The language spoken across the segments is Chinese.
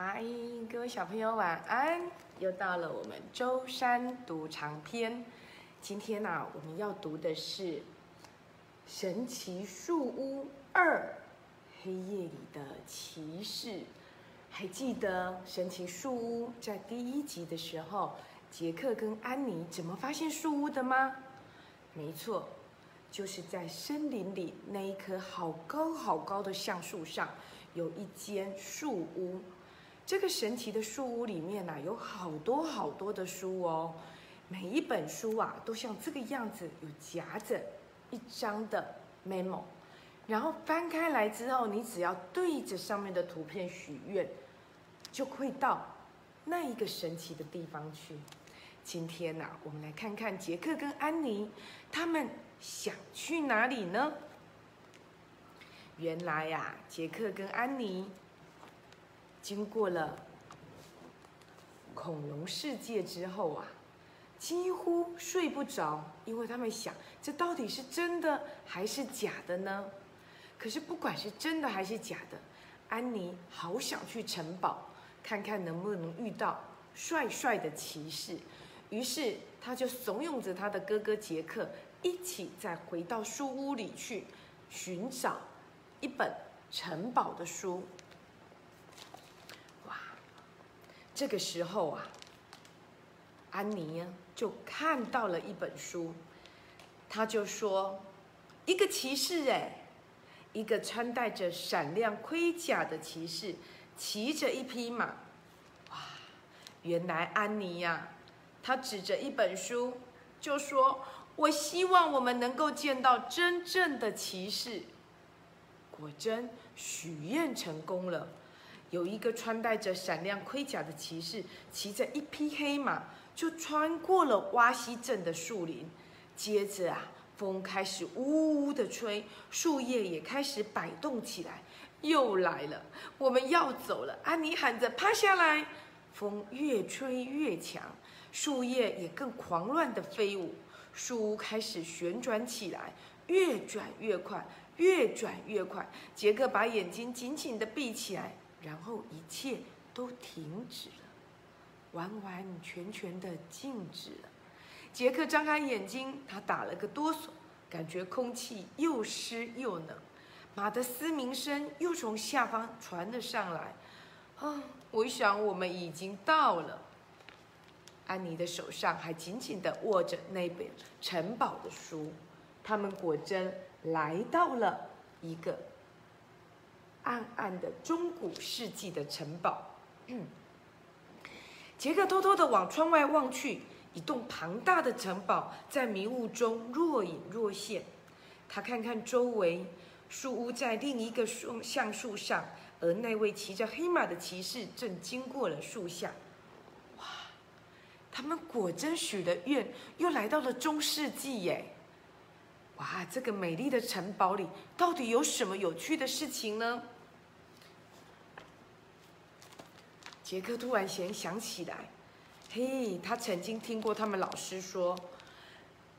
嗨，各位小朋友晚安！又到了我们周三读长篇。今天呢、我们要读的是《神奇树屋二：黑夜里的骑士》。还记得神奇树屋在第一集的时候，杰克跟安妮怎么发现树屋的吗？没错，就是在森林里那一棵好高好高的橡树上，有一间树屋。这个神奇的树屋里面呐、有好多好多的书哦，每一本书啊都像这个样子，有夹着一张的 memo，然后翻开来之后，你只要对着上面的图片许愿，就会到那一个神奇的地方去。今天呐、我们来看看杰克跟安妮他们想去哪里呢？原来呀、杰克跟安妮经过了恐龙世界之后啊，几乎睡不着，因为他们想，这到底是真的还是假的呢？可是不管是真的还是假的，安妮好想去城堡看看能不能遇到帅帅的骑士。于是，他就怂恿着他的哥哥杰克一起再回到书屋里去寻找一本城堡的书。哇！这个时候啊，安妮呢就看到了一本书，他就说：“一个骑士哎，一个穿戴着闪亮盔甲的骑士，骑着一匹马。哇！原来安妮呀、她指着一本书就说：“我希望我们能够见到真正的骑士。”果真许愿成功了。有一个穿戴着闪亮盔甲的骑士，骑着一匹黑马，就穿过了挖西镇的树林。接着啊，风开始呜呜的吹，树叶也开始摆动起来。又来了，我们要走了！安妮喊着：“趴下来！”风越吹越强，树叶也更狂乱的飞舞。树屋开始旋转起来，越转越快，越转越快。杰克把眼睛紧紧地闭起来，然后一切都停止了，完完全全的静止了。杰克张开眼睛，他打了个哆嗦，感觉空气又湿又冷。马的嘶鸣声又从下方传了上来。啊，我想我们已经到了。安妮的手上还紧紧地握着那本城堡的书，他们果真来到了一个暗暗的中古世纪的城堡。杰克偷偷的往窗外望去，一栋庞大的城堡在迷雾中若隐若现。他看看周围，树屋在另一个树橡树上，而那位骑着黑马的骑士正经过了树下。哇，他们果真许了愿，又来到了中世纪耶！哇，这个美丽的城堡里到底有什么有趣的事情呢？杰克突然间想起来，嘿，他曾经听过他们老师说，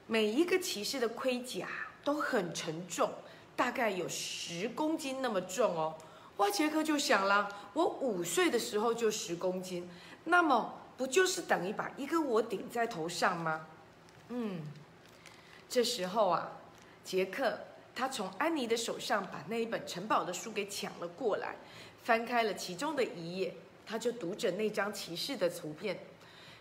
每一个骑士的盔甲都很沉重，大概有十公斤那么重哦。哇，杰克就想了，我五岁的时候就十公斤，那么不就是等于把一个我顶在头上吗？嗯，这时候啊，杰克他从安妮的手上把那一本城堡的书给抢了过来，翻开了其中的一页。他就读着那张骑士的图片，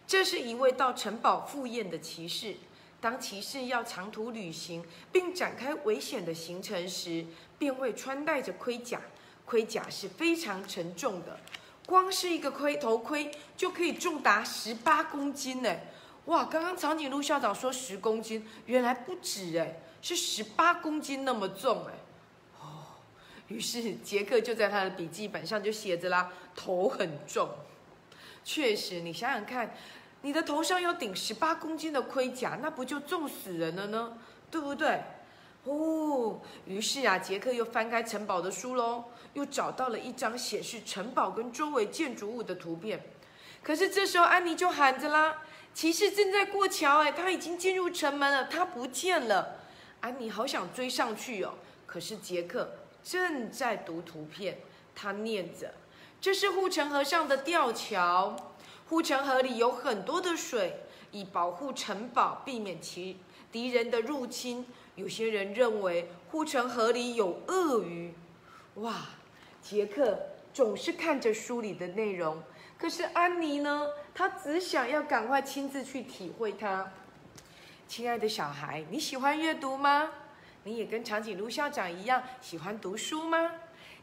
这是一位到城堡赴宴的骑士。当骑士要长途旅行并展开危险的行程时，便会穿戴着盔甲。盔甲是非常沉重的，光是一个盔头盔就可以重达十八公斤呢！哇，刚刚长颈鹿校长说十公斤，原来不止哎，是十八公斤那么重哎。于是杰克就在他的笔记本上就写着啦，头很重。确实，你想想看，你的头上要顶十八公斤的盔甲，那不就重死人了呢？对不对？哦，于是啊，杰克又翻开城堡的书喽，又找到了一张显示城堡跟周围建筑物的图片。可是这时候，安妮就喊着啦：“骑士正在过桥，哎，他已经进入城门了，他不见了。”安妮好想追上去哦，可是杰克。正在读图片，他念着：“这是护城河上的吊桥。护城河里有很多的水，以保护城堡，避免其敌人的入侵。有些人认为护城河里有鳄鱼。哇，杰克总是看着书里的内容，可是安妮呢？她只想要赶快亲自去体会它。亲爱的小孩，你喜欢阅读吗？你也跟长颈鹿校长一样喜欢读书吗？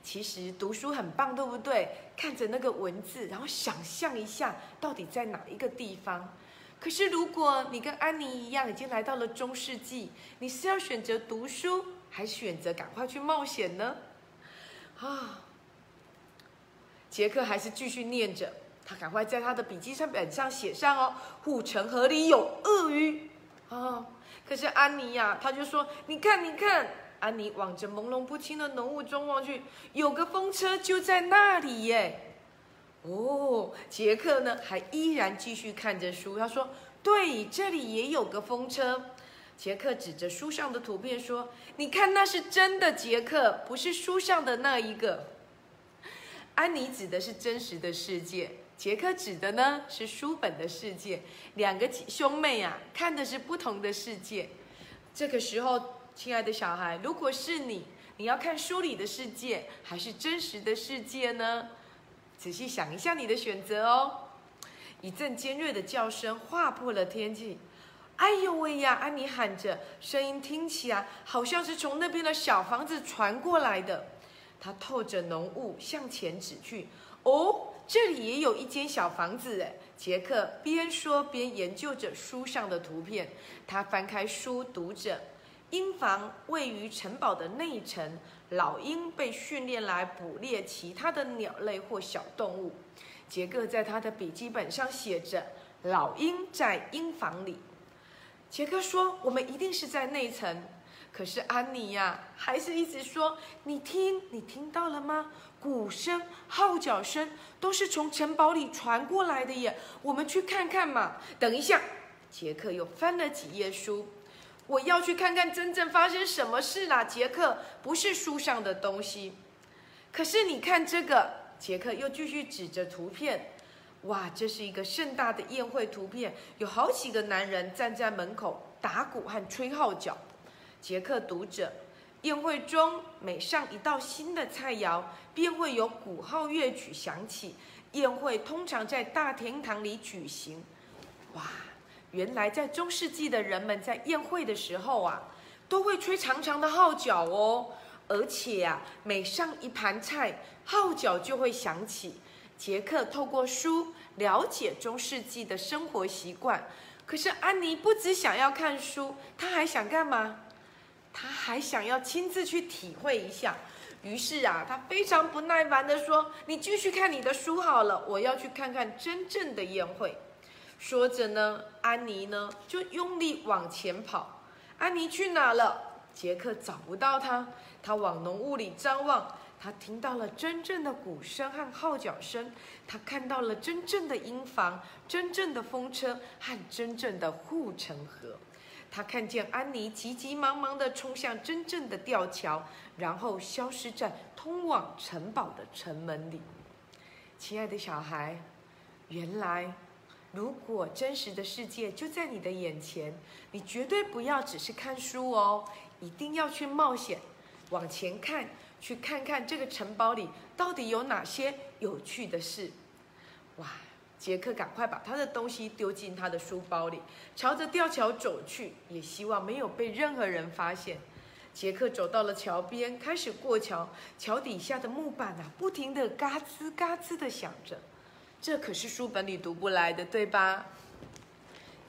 其实读书很棒，对不对？看着那个文字，然后想象一下到底在哪一个地方。可是如果你跟安妮一样已经来到了中世纪，你是要选择读书，还是选择赶快去冒险呢？啊，杰克还是继续念着，他赶快在他的笔记上本上写上哦，护城河里有鳄鱼啊。可是安妮呀，他就说，你看，你看。安妮往着朦胧不清的浓雾中望去，有个风车就在那里耶。哦，杰克呢还依然继续看着书。他说：“对，这里也有个风车。”杰克指着书上的图片说：“你看，那是真的，杰克，不是书上的那一个。”安妮指的是真实的世界，杰克指的呢是书本的世界。两个兄妹啊，看的是不同的世界。这个时候。亲爱的小孩，如果是你，你要看书里的世界还是真实的世界呢？仔细想一下你的选择哦。一阵尖锐的叫声划破了天际。哎呦喂呀！安妮喊着，声音听起来好像是从那边的小房子传过来的。她透着浓雾向前指去。哦，这里也有一间小房子哎。杰克边说边研究着书上的图片。他翻开书读着。鹰房位于城堡的内城，老鹰被训练来捕猎其他的鸟类或小动物。杰克在他的笔记本上写着：“老鹰在鹰房里。”杰克说：“我们一定是在内层。”可是安妮呀，还是一直说：“你听，你听到了吗？鼓声、号角声都是从城堡里传过来的耶！我们去看看嘛。”等一下，杰克又翻了几页书。我要去看看真正发生什么事啦，杰克，不是书上的东西。可是你看这个，杰克又继续指着图片，哇，这是一个盛大的宴会图片，有好几个男人站在门口打鼓和吹号角。杰克读着，宴会中每上一道新的菜肴，便会有鼓号乐曲响起。宴会通常在大厅堂里举行，哇。原来在中世纪的人们在宴会的时候啊，都会吹长长的号角哦，而且啊，每上一盘菜，号角就会响起。杰克透过书了解中世纪的生活习惯，可是安妮不只想要看书，她还想干嘛？他还想要亲自去体会一下。于是啊，他非常不耐烦地说：“你继续看你的书好了，我要去看看真正的宴会。”说着呢，安妮呢就用力往前跑。安妮去哪了？杰克找不到她。他往浓雾里张望，他听到了真正的鼓声和号角声，他看到了真正的鹰房、真正的风车和真正的护城河。他看见安妮急急忙忙地冲向真正的吊桥，然后消失在通往城堡的城门里。亲爱的小孩，原来。如果真实的世界就在你的眼前，你绝对不要只是看书哦，一定要去冒险，往前看，去看看这个城堡里到底有哪些有趣的事。哇！杰克赶快把他的东西丢进他的书包里，朝着吊桥走去，也希望没有被任何人发现。杰克走到了桥边，开始过桥，桥底下的木板啊，不停的嘎吱嘎吱的响着。这可是书本里读不来的，对吧？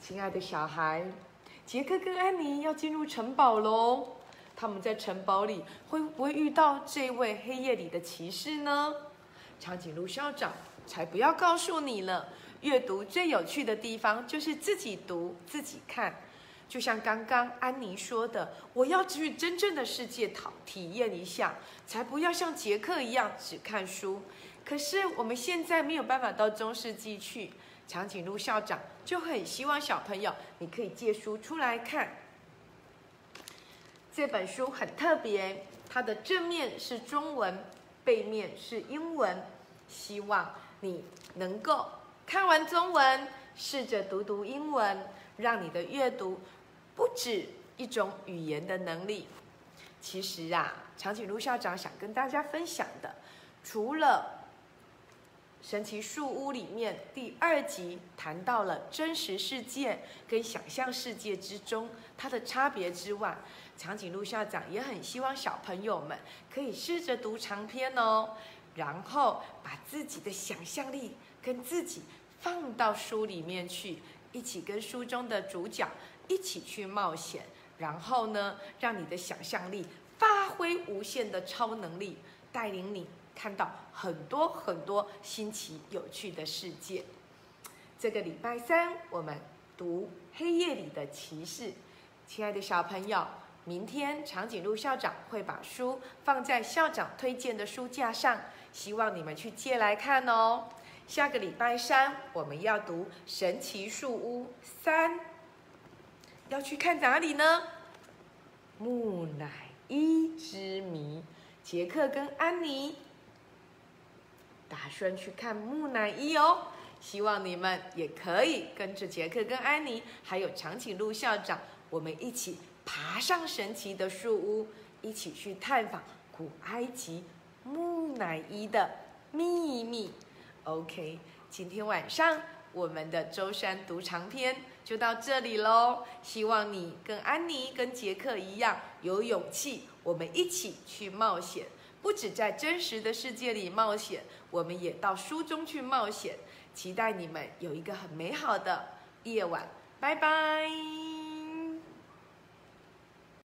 亲爱的小孩，杰克跟安妮要进入城堡喽。他们在城堡里会不会遇到这位黑夜里的骑士呢？长颈鹿校长才不要告诉你了。阅读最有趣的地方就是自己读、自己看。就像刚刚安妮说的，我要去真正的世界讨体验一下，才不要像杰克一样只看书。可是我们现在没有办法到中世纪去，长颈鹿校长就很希望小朋友你可以借书出来看。这本书很特别，它的正面是中文，背面是英文。希望你能够看完中文，试着读读英文，让你的阅读不止一种语言的能力。其实啊，长颈鹿校长想跟大家分享的，除了《神奇树屋》里面第二集谈到了真实世界跟想象世界之中它的差别之外，长颈鹿校长也很希望小朋友们可以试着读长篇哦，然后把自己的想象力跟自己放到书里面去，一起跟书中的主角一起去冒险，然后呢，让你的想象力发挥无限的超能力，带领你看到很多很多新奇有趣的世界。这个礼拜三我们读《黑夜里的骑士》，亲爱的小朋友。明天长颈鹿校长会把书放在校长推荐的书架上，希望你们去借来看哦。下个礼拜三我们要读《神奇树屋三》，要去看哪里呢？木乃伊之谜。杰克跟安妮打算去看木乃伊哦，希望你们也可以跟着杰克跟安妮，还有长颈鹿校长，我们一起。爬上神奇的树屋，一起去探访古埃及木乃伊的秘密。OK，今天晚上我们的舟山读长篇就到这里喽。希望你跟安妮、跟杰克一样有勇气，我们一起去冒险。不止在真实的世界里冒险，我们也到书中去冒险。期待你们有一个很美好的夜晚。拜拜。